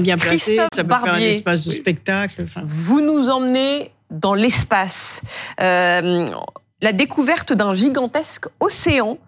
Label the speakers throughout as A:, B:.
A: bien placé,
B: Christophe
A: ça peut faire un
B: Barbier.
A: espace de spectacle. enfin.
B: Vous nous emmenez dans l'espace. Euh, la découverte d'un gigantesque océan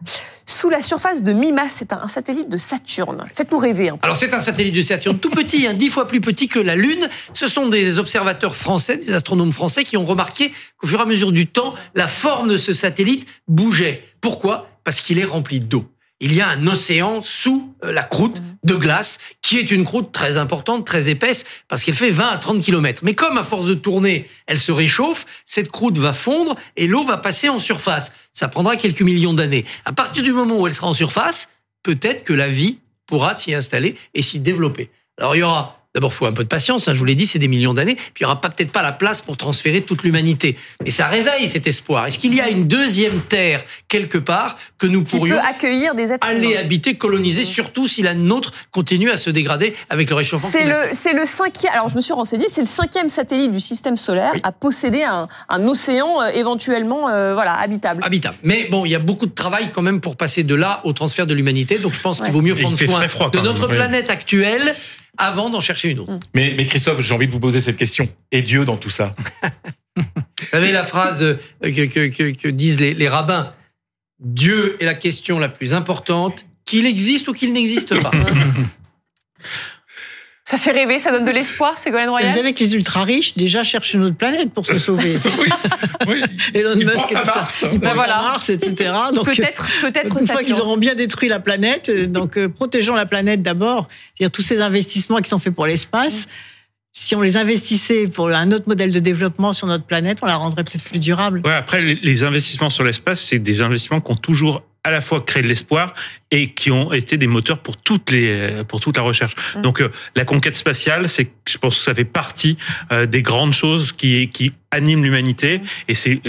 B: sous la surface de Mimas. C'est un, un satellite de Saturne. Faites-nous rêver un peu.
C: Alors c'est un satellite de Saturne tout petit, hein, dix fois plus petit que la Lune. Ce sont des observateurs français, des astronomes français qui ont remarqué qu'au fur et à mesure du temps, la forme de ce satellite bougeait. Pourquoi? Parce qu'il est rempli d'eau. Il y a un océan sous euh, la croûte de glace, qui est une croûte très importante, très épaisse, parce qu'elle fait 20 à 30 km. Mais comme à force de tourner, elle se réchauffe, cette croûte va fondre et l'eau va passer en surface. Ça prendra quelques millions d'années. À partir du moment où elle sera en surface, peut-être que la vie pourra s'y installer et s'y développer. Alors il y aura D'abord, il faut un peu de patience. hein, je vous l'ai dit, c'est des millions d'années. Puis il y aura pas peut-être pas la place pour transférer toute l'humanité. Mais ça réveille cet espoir. Est-ce qu'il y a une deuxième terre quelque part que nous pourrions
B: accueillir des êtres
C: aller
B: humains.
C: habiter, coloniser, surtout si la nôtre continue à se dégrader avec le réchauffement
B: C'est
C: climatique?
B: le, c'est le cinquième. Alors, je me suis renseigné. C'est le cinquième satellite du système solaire
C: Oui.
B: à posséder un, un océan euh, éventuellement, euh, voilà, habitable.
C: habitable. Mais bon, il y a beaucoup de travail quand même pour passer de là au transfert de l'humanité. Donc je pense
B: Ouais.
C: qu'il vaut mieux prendre soin
D: froid
C: de notre
D: même,
C: planète actuelle avant d'en chercher une autre.
D: Mais, mais Christophe, j'ai envie de vous poser cette question. Et Dieu dans tout ça
C: Vous savez la phrase euh, que, que- que- que disent les, les rabbins Dieu est la question la plus importante, qu'il existe ou qu'il n'existe pas.
B: Ça fait rêver, ça donne de l'espoir, Ségolène
A: Vous
B: Royal.
A: savez que les ultra-riches, déjà, cherchent une autre planète pour se sauver.
D: Oui.
A: Elon Musk et tout ça.
B: Ben voilà.
A: Mars, etc. Donc,
B: Peut-être, peut-être
A: une fois qu'ils auront bien détruit la planète, euh, donc euh, protégeons la planète d'abord. C'est-à-dire tous ces investissements qui sont faits pour l'espace. Si on les investissait pour un autre modèle de développement sur notre planète, on la rendrait peut-être plus durable.
E: Ouais, après, les investissements sur l'espace, c'est des investissements qui ont toujours à la fois créé de l'espoir et qui ont été des moteurs pour toutes les pour toute la recherche.
B: Mm.
E: Donc euh, la conquête spatiale, c'est je pense que ça fait partie euh, des grandes choses qui qui animent l'humanité et c'est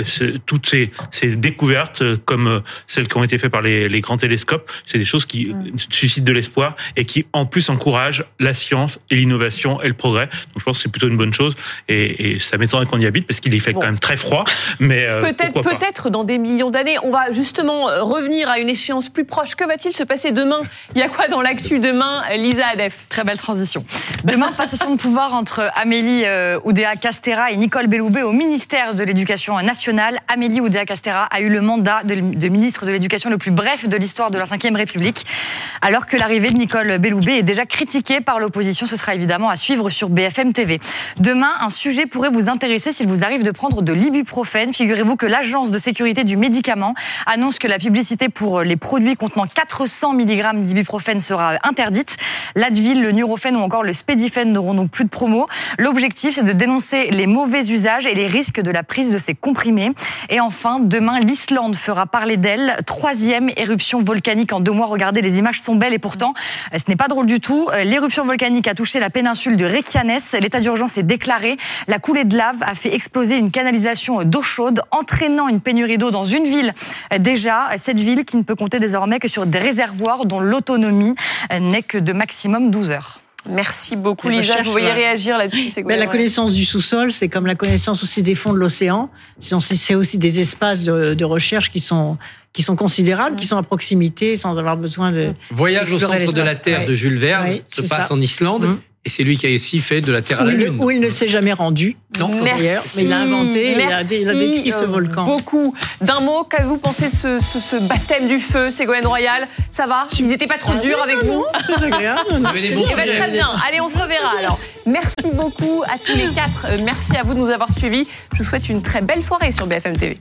E: toutes ces, ces découvertes euh, comme euh, celles qui ont été faites par les, les grands télescopes, c'est des choses qui
B: Mm.
E: euh, suscitent de l'espoir et qui en plus encouragent la science et l'innovation et le progrès. Donc je pense que c'est plutôt une bonne chose et, et ça m'étonnerait qu'on y habite parce qu'il y fait
B: Bon.
E: quand même très froid, mais euh,
B: Peut-être, peut-être dans des millions d'années. On va justement euh, revenir à une échéance plus proche. Que va-t-il se passer demain Il y a quoi dans l'actu demain, Lisa Adef
F: Très belle transition. Demain, passation de pouvoir entre Amélie euh, Oudéa-Castera et Nicole Belloubet au ministère de l'Éducation nationale. Amélie Oudéa-Castera a eu le mandat de, ministre de l'Éducation le plus bref de l'histoire de la Ve République, alors que l'arrivée de Nicole Belloubet est déjà critiquée par l'opposition. Ce sera évidemment à suivre sur BFM TV. Demain, un sujet pourrait vous intéresser s'il vous arrive de prendre de l'ibuprofène. Figurez-vous que l'Agence de sécurité du médicament annonce que la publicité pour les produits contenant 400 mg d'ibuprofène sera interdite. L'Advil, le Nurofen ou encore le Spedifen n'auront donc plus de promo. L'objectif, c'est de dénoncer les mauvais usages et les risques de la prise de ces comprimés. Et enfin, demain, l'Islande fera parler d'elle. Troisième éruption volcanique en deux mois. Regardez, les images sont belles et pourtant, ce n'est pas drôle du tout. Euh, L'éruption volcanique a touché la péninsule de Reykjanes. L'état d'urgence est déclaré. La coulée de lave a fait exploser une canalisation d'eau chaude, entraînant une pénurie d'eau dans une ville. Euh, Déjà, cette ville qui ne peut compter désormais que sur des réservoirs dont l'autonomie n'est que de maximum 12 heures.
B: Merci beaucoup, Lisa. Je vous
A: ouais.
B: réagir là-dessus,
A: Ben, la connaissance du sous-sol, c'est comme la connaissance aussi des fonds de l'océan. C'est aussi des espaces de, de recherche qui sont qui sont considérables, qui sont à proximité, sans avoir besoin de.
C: Voyage au centre de la. Terre
A: Ouais.
C: de Jules Verne
A: Ouais,
C: se passe
A: ça.
C: en Islande
A: Mhm.
C: Et c'est lui qui a aussi fait de la Terre à la
A: il,
C: Lune.
A: où il ne s'est jamais rendu.
C: Non,
B: Merci.
A: d'ailleurs, mais il a inventé, il a, il a décrit ce
B: euh,
A: volcan.
B: Beaucoup. D'un mot, qu'avez-vous pensé de ce, ce- ce baptême du feu, Ségolène Royal? Ça va? Ils n'étaient pas trop
A: Ah,
B: durs avec
A: non,
B: vous
A: très agréable.
B: Eh ben, très bien. Allez, on se reverra alors. Merci beaucoup à tous les quatre. Euh, Merci à vous de nous avoir suivis. Je vous souhaite une très belle soirée sur BFM TV.